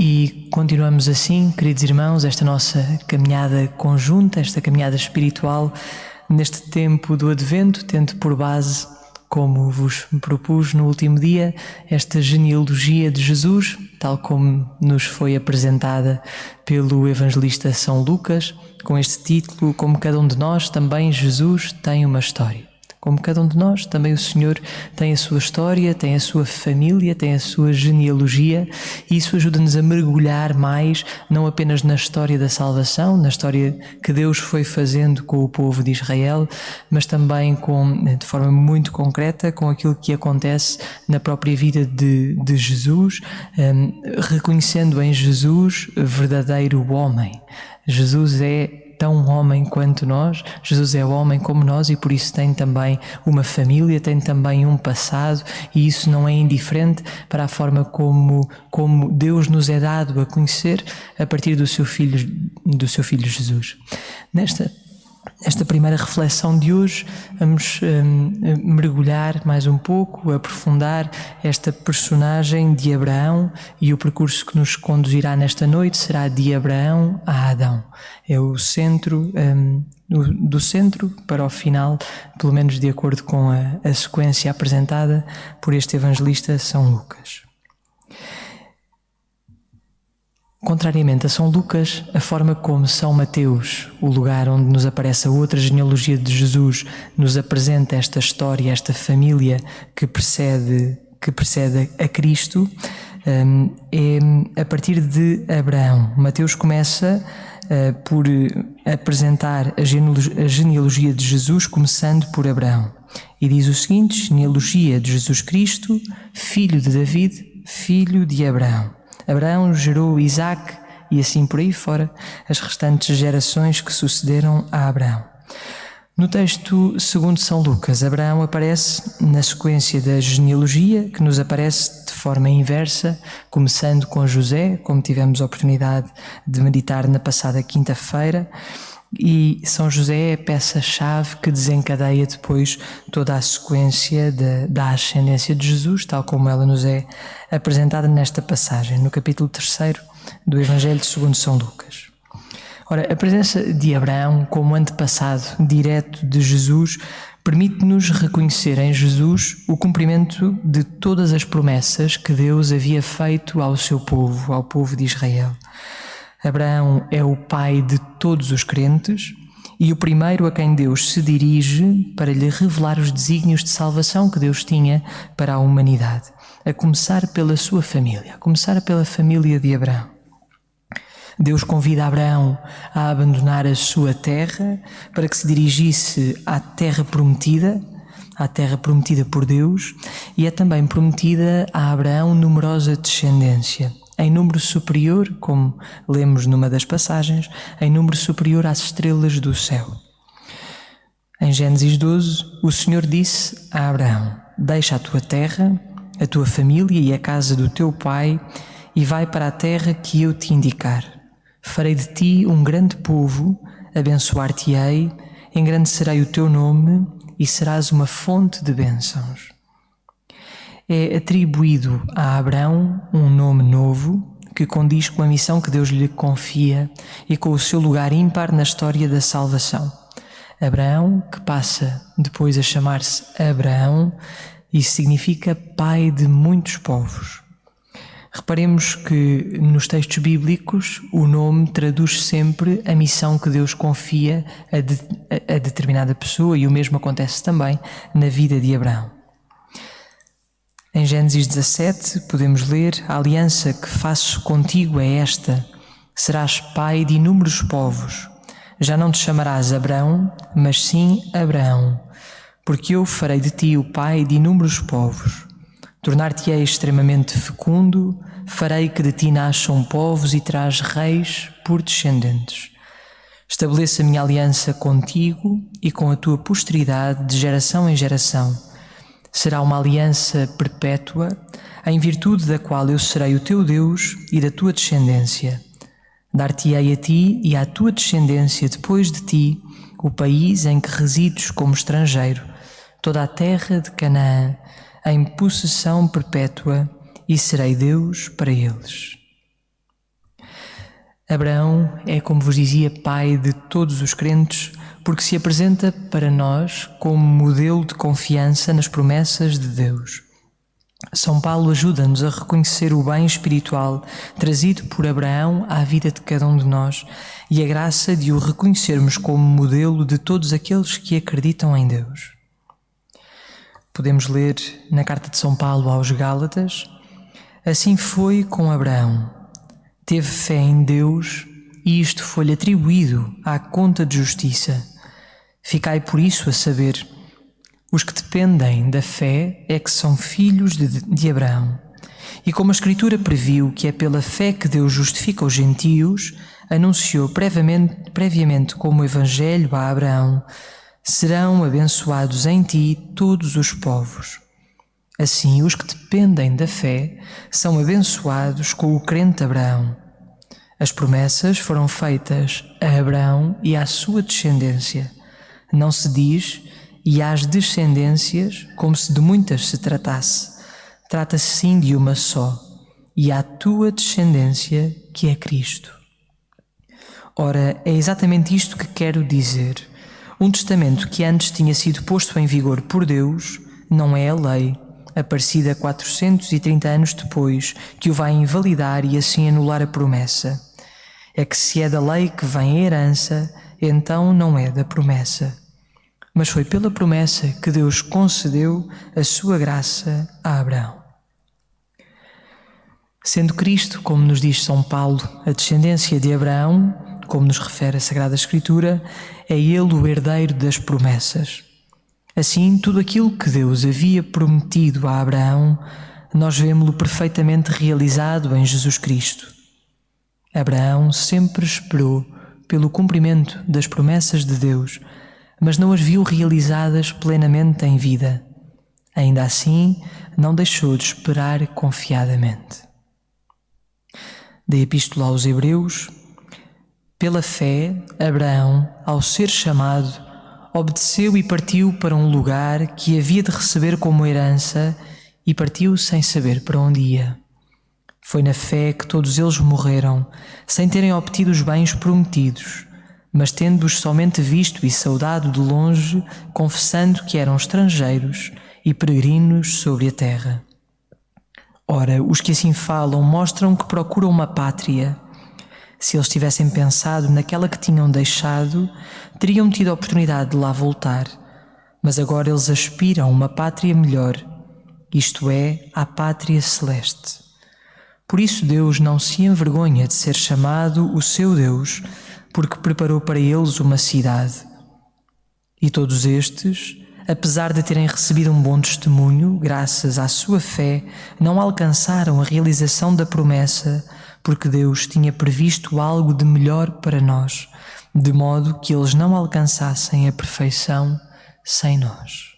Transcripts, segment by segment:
E continuamos assim, queridos irmãos, esta nossa caminhada conjunta, esta caminhada espiritual, neste tempo do Advento, tendo por base, como vos propus no último dia, esta genealogia de Jesus, tal como nos foi apresentada pelo evangelista São Lucas, com este título, como cada um de nós, também Jesus tem uma história. Como cada um de nós, também o Senhor tem a sua história, tem a sua família, tem a sua genealogia, e isso ajuda-nos a mergulhar mais, não apenas na história da salvação, na história que Deus foi fazendo com o povo de Israel, mas também com, de forma muito concreta com aquilo que acontece na própria vida de, de Jesus, um, reconhecendo em Jesus verdadeiro homem. Jesus é tão homem quanto nós. Jesus é homem como nós e por isso tem também uma família, tem também um passado e isso não é indiferente para a forma como, como Deus nos é dado a conhecer a partir do seu filho, do seu filho Jesus. Nesta Nesta primeira reflexão de hoje, vamos um, mergulhar mais um pouco, aprofundar esta personagem de Abraão e o percurso que nos conduzirá nesta noite será de Abraão a Adão. É o centro, do, do, centro para o final, pelo menos de acordo com a, a sequência apresentada por este evangelista São Lucas. Contrariamente a São Lucas, a forma como São Mateus, o lugar onde nos aparece a outra genealogia de Jesus, nos apresenta esta história, esta família que precede, que precede a Cristo, hum, é a partir de Abraão. Mateus começa uh, por apresentar a genealogia de Jesus, começando por Abraão. E diz o seguinte: genealogia de Jesus Cristo, filho de David, filho de Abraão. Abraão gerou Isaac e assim por aí fora as restantes gerações que sucederam a Abraão. No texto segundo São Lucas, Abraão aparece na sequência da genealogia, que nos aparece de forma inversa, começando com José, como tivemos a oportunidade de meditar na passada quinta-feira, e São José é a peça-chave que desencadeia depois toda a sequência de, da ascendência de Jesus, tal como ela nos é apresentada nesta passagem, no capítulo 3 do Evangelho segundo São Lucas. Ora, a presença de Abraão como antepassado direto de Jesus permite-nos reconhecer em Jesus o cumprimento de todas as promessas que Deus havia feito ao seu povo, ao povo de Israel. Abraão é o pai de todos os crentes e o primeiro a quem Deus se dirige para lhe revelar os desígnios de salvação que Deus tinha para a humanidade, a começar pela sua família, a começar pela família de Abraão. Deus convida Abraão a abandonar a sua terra para que se dirigisse à terra prometida, à terra prometida por Deus, e é também prometida a Abraão numerosa descendência em número superior, como lemos numa das passagens, em número superior às estrelas do céu. Em Gênesis 12, o Senhor disse a Abraão: Deixa a tua terra, a tua família e a casa do teu pai e vai para a terra que eu te indicar. Farei de ti um grande povo, abençoar-te-ei, engrandecerei o teu nome e serás uma fonte de bênçãos é atribuído a Abraão um nome novo que condiz com a missão que Deus lhe confia e com o seu lugar ímpar na história da salvação. Abraão, que passa depois a chamar-se Abraão, isso significa pai de muitos povos. Reparemos que nos textos bíblicos o nome traduz sempre a missão que Deus confia a, de, a, a determinada pessoa e o mesmo acontece também na vida de Abraão. Em Gênesis 17 podemos ler: A aliança que faço contigo é esta: serás pai de inúmeros povos. Já não te chamarás Abraão, mas sim Abraão, porque eu farei de ti o pai de inúmeros povos. Tornar-te-ei extremamente fecundo, farei que de ti nasçam povos e terás reis por descendentes. Estabeleça a minha aliança contigo e com a tua posteridade de geração em geração será uma aliança perpétua, em virtude da qual eu serei o teu Deus e da tua descendência. Dar-te-ei a ti e à tua descendência depois de ti o país em que resides como estrangeiro, toda a terra de Canaã, em possessão perpétua, e serei Deus para eles. Abraão é, como vos dizia, pai de todos os crentes, porque se apresenta para nós como modelo de confiança nas promessas de Deus. São Paulo ajuda-nos a reconhecer o bem espiritual trazido por Abraão à vida de cada um de nós e a graça de o reconhecermos como modelo de todos aqueles que acreditam em Deus. Podemos ler na carta de São Paulo aos Gálatas: Assim foi com Abraão teve fé em Deus e isto foi-lhe atribuído à conta de justiça. Ficai por isso a saber: os que dependem da fé é que são filhos de, de Abraão. E como a Escritura previu que é pela fé que Deus justifica os gentios, anunciou previamente, previamente como Evangelho a Abraão: serão abençoados em ti todos os povos. Assim, os que dependem da fé são abençoados com o crente Abraão. As promessas foram feitas a Abraão e à sua descendência. Não se diz e às descendências como se de muitas se tratasse. Trata-se sim de uma só, e à tua descendência, que é Cristo. Ora, é exatamente isto que quero dizer. Um testamento que antes tinha sido posto em vigor por Deus não é a lei aparecida 430 anos depois, que o vai invalidar e assim anular a promessa. É que se é da lei que vem a herança, então não é da promessa. Mas foi pela promessa que Deus concedeu a sua graça a Abraão. Sendo Cristo, como nos diz São Paulo, a descendência de Abraão, como nos refere a Sagrada Escritura, é ele o herdeiro das promessas. Assim, tudo aquilo que Deus havia prometido a Abraão, nós vemos-lo perfeitamente realizado em Jesus Cristo. Abraão sempre esperou pelo cumprimento das promessas de Deus, mas não as viu realizadas plenamente em vida. Ainda assim, não deixou de esperar confiadamente. Da Epístola aos Hebreus, pela fé, Abraão, ao ser chamado, obedeceu e partiu para um lugar que havia de receber como herança e partiu sem saber para onde ia. Foi na fé que todos eles morreram, sem terem obtido os bens prometidos, mas tendo-os somente visto e saudado de longe, confessando que eram estrangeiros e peregrinos sobre a terra. Ora, os que assim falam mostram que procuram uma pátria se eles tivessem pensado naquela que tinham deixado, teriam tido a oportunidade de lá voltar. Mas agora eles aspiram a uma pátria melhor, isto é, à pátria celeste. Por isso Deus não se envergonha de ser chamado o seu Deus, porque preparou para eles uma cidade. E todos estes, apesar de terem recebido um bom testemunho, graças à sua fé, não alcançaram a realização da promessa porque Deus tinha previsto algo de melhor para nós, de modo que eles não alcançassem a perfeição sem nós.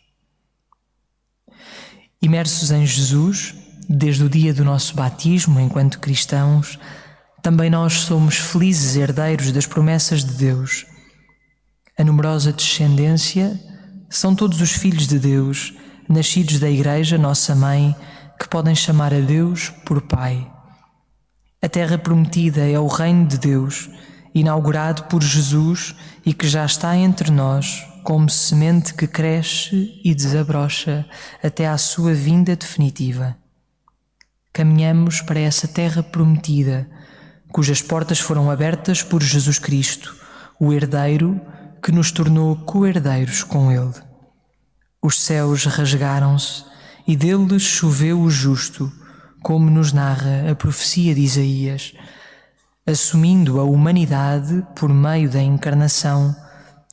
Imersos em Jesus, desde o dia do nosso batismo enquanto cristãos, também nós somos felizes herdeiros das promessas de Deus. A numerosa descendência são todos os filhos de Deus, nascidos da Igreja, nossa mãe, que podem chamar a Deus por Pai. A terra prometida é o reino de Deus, inaugurado por Jesus e que já está entre nós, como semente que cresce e desabrocha até à sua vinda definitiva. Caminhamos para essa terra prometida, cujas portas foram abertas por Jesus Cristo, o herdeiro que nos tornou co-herdeiros com Ele. Os céus rasgaram-se e deles choveu o justo como nos narra a profecia de Isaías, assumindo a humanidade por meio da encarnação,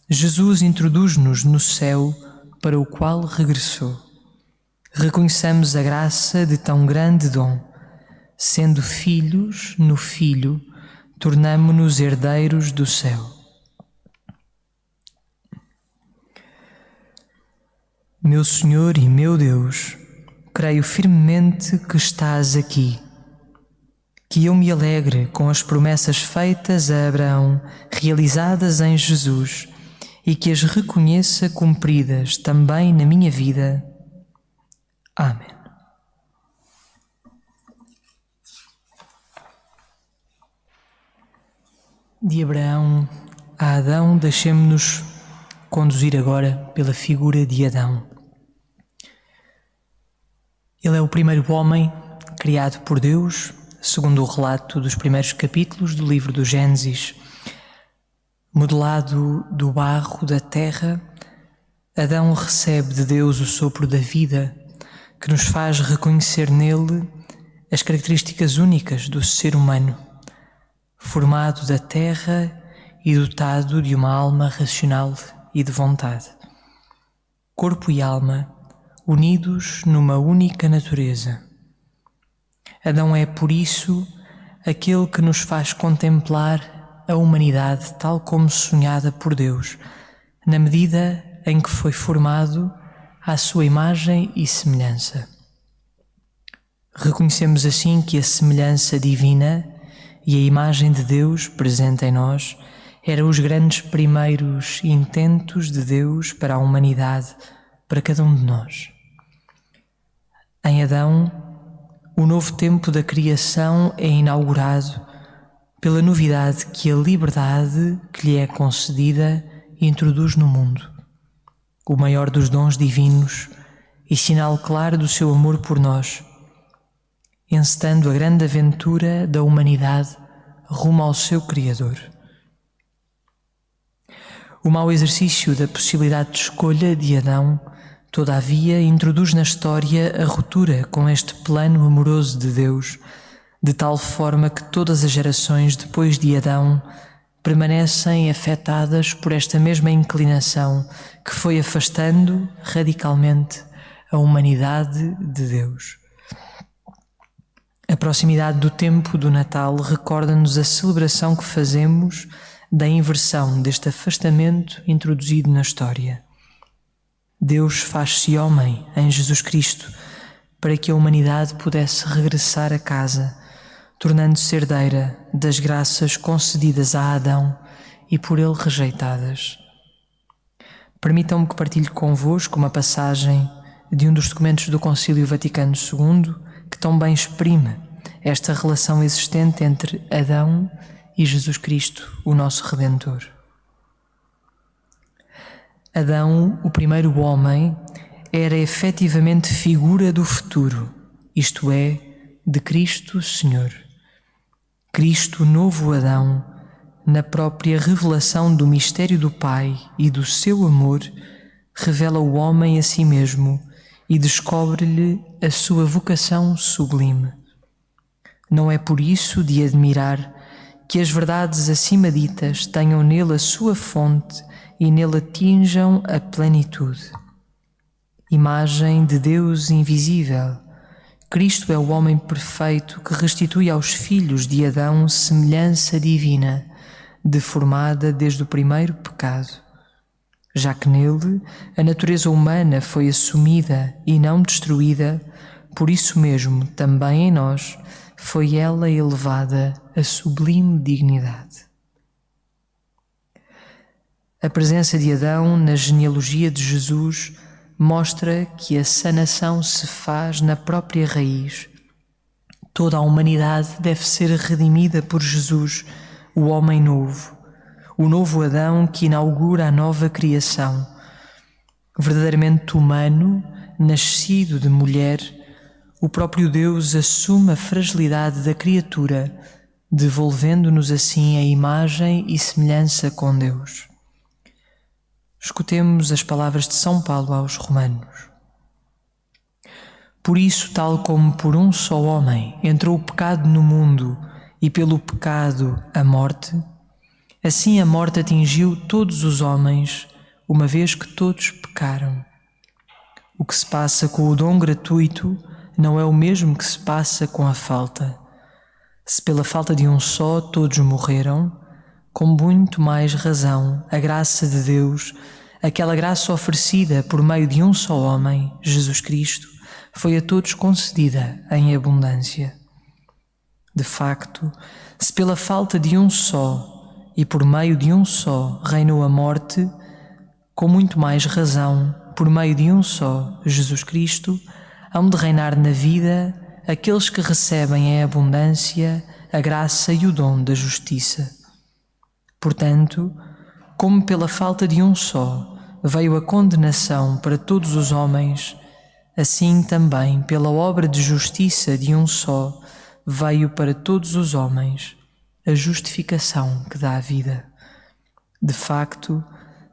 Jesus introduz-nos no céu para o qual regressou. Reconheçamos a graça de tão grande dom. Sendo filhos no Filho, tornamo-nos herdeiros do céu. Meu Senhor e meu Deus, creio firmemente que estás aqui. Que eu me alegre com as promessas feitas a Abraão, realizadas em Jesus, e que as reconheça cumpridas também na minha vida. Amém. De Abraão a Adão, deixemos-nos conduzir agora pela figura de Adão. Ele é o primeiro homem criado por Deus, segundo o relato dos primeiros capítulos do livro do Gênesis. Modelado do barro da terra, Adão recebe de Deus o sopro da vida, que nos faz reconhecer nele as características únicas do ser humano, formado da terra e dotado de uma alma racional e de vontade. Corpo e alma unidos numa única natureza. Adão é, por isso, aquele que nos faz contemplar a humanidade tal como sonhada por Deus, na medida em que foi formado à sua imagem e semelhança. Reconhecemos assim que a semelhança divina e a imagem de Deus presente em nós eram os grandes primeiros intentos de Deus para a humanidade, para cada um de nós. Em Adão, o novo tempo da criação é inaugurado pela novidade que a liberdade que lhe é concedida introduz no mundo, o maior dos dons divinos e sinal claro do seu amor por nós, encetando a grande aventura da humanidade rumo ao seu Criador. O mau exercício da possibilidade de escolha de Adão, todavia, introduz na história a ruptura com este plano amoroso de Deus, de tal forma que todas as gerações depois de Adão permanecem afetadas por esta mesma inclinação que foi afastando radicalmente a humanidade de Deus. A proximidade do tempo do Natal recorda-nos a celebração que fazemos da inversão deste afastamento introduzido na história. Deus faz-se homem em Jesus Cristo para que a humanidade pudesse regressar a casa, tornando-se herdeira das graças concedidas a Adão e por ele rejeitadas. Permitam-me que partilhe convosco uma passagem de um dos documentos do Concílio Vaticano II que tão bem exprime esta relação existente entre Adão e Jesus Cristo, o nosso Redentor. Adão, o primeiro homem, era efetivamente figura do futuro, isto é, de Cristo Senhor. Cristo, novo Adão, na própria revelação do mistério do Pai e do seu amor, revela o homem a si mesmo e descobre-lhe a sua vocação sublime. Não é por isso de admirar que as verdades acima ditas tenham nele a sua fonte e nele atinjam a plenitude. Imagem de Deus invisível, Cristo é o homem perfeito que restitui aos filhos de Adão semelhança divina, deformada desde o primeiro pecado, já que nele a natureza humana foi assumida e não destruída, por isso mesmo também em nós foi ela elevada a sublime dignidade. A presença de Adão na genealogia de Jesus mostra que a sanação se faz na própria raiz. Toda a humanidade deve ser redimida por Jesus, o homem novo, o novo Adão que inaugura a nova criação. Verdadeiramente humano, nascido de mulher, o próprio Deus assume a fragilidade da criatura, devolvendo-nos assim a imagem e semelhança com Deus. Escutemos as palavras de São Paulo aos Romanos. Por isso, tal como por um só homem entrou o pecado no mundo e pelo pecado a morte, assim a morte atingiu todos os homens, uma vez que todos pecaram. O que se passa com o dom gratuito não é o mesmo que se passa com a falta. Se pela falta de um só todos morreram, com muito mais razão a graça de Deus, aquela graça oferecida por meio de um só homem, Jesus Cristo, foi a todos concedida em abundância. De facto, se pela falta de um só e por meio de um só reinou a morte, com muito mais razão, por meio de um só, Jesus Cristo, hão de reinar na vida aqueles que recebem em abundância a graça e o dom da justiça. Portanto, como pela falta de um só veio a condenação para todos os homens, assim também pela obra de justiça de um só veio para todos os homens a justificação que dá a vida. De facto,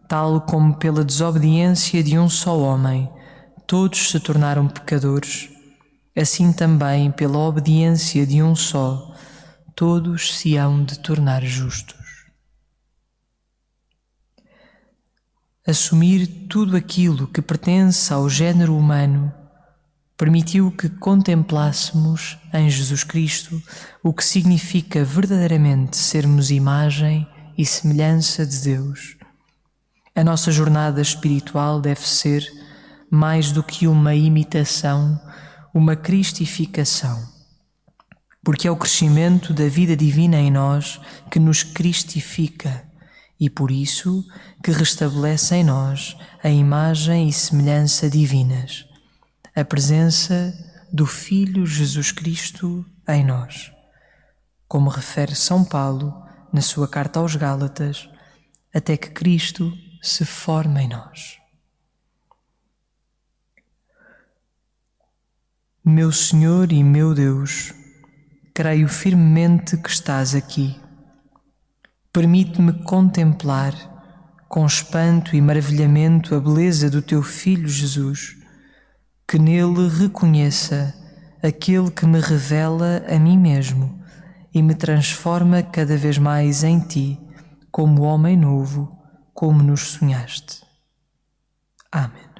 tal como pela desobediência de um só homem todos se tornaram pecadores, assim também pela obediência de um só todos se hão de tornar justos. Assumir tudo aquilo que pertence ao género humano permitiu que contemplássemos em Jesus Cristo o que significa verdadeiramente sermos imagem e semelhança de Deus. A nossa jornada espiritual deve ser, mais do que uma imitação, uma cristificação, porque é o crescimento da vida divina em nós que nos cristifica e por isso que restabelece em nós a imagem e semelhança divinas a presença do Filho Jesus Cristo em nós. Como refere São Paulo na sua carta aos Gálatas, até que Cristo se forme em nós. Meu Senhor e meu Deus, creio firmemente que estás aqui. Permite-me contemplar com espanto e maravilhamento a beleza do teu Filho Jesus que nele reconheça aquele que me revela a mim mesmo e me transforma cada vez mais em ti, como homem novo, como nos sonhaste. Amém.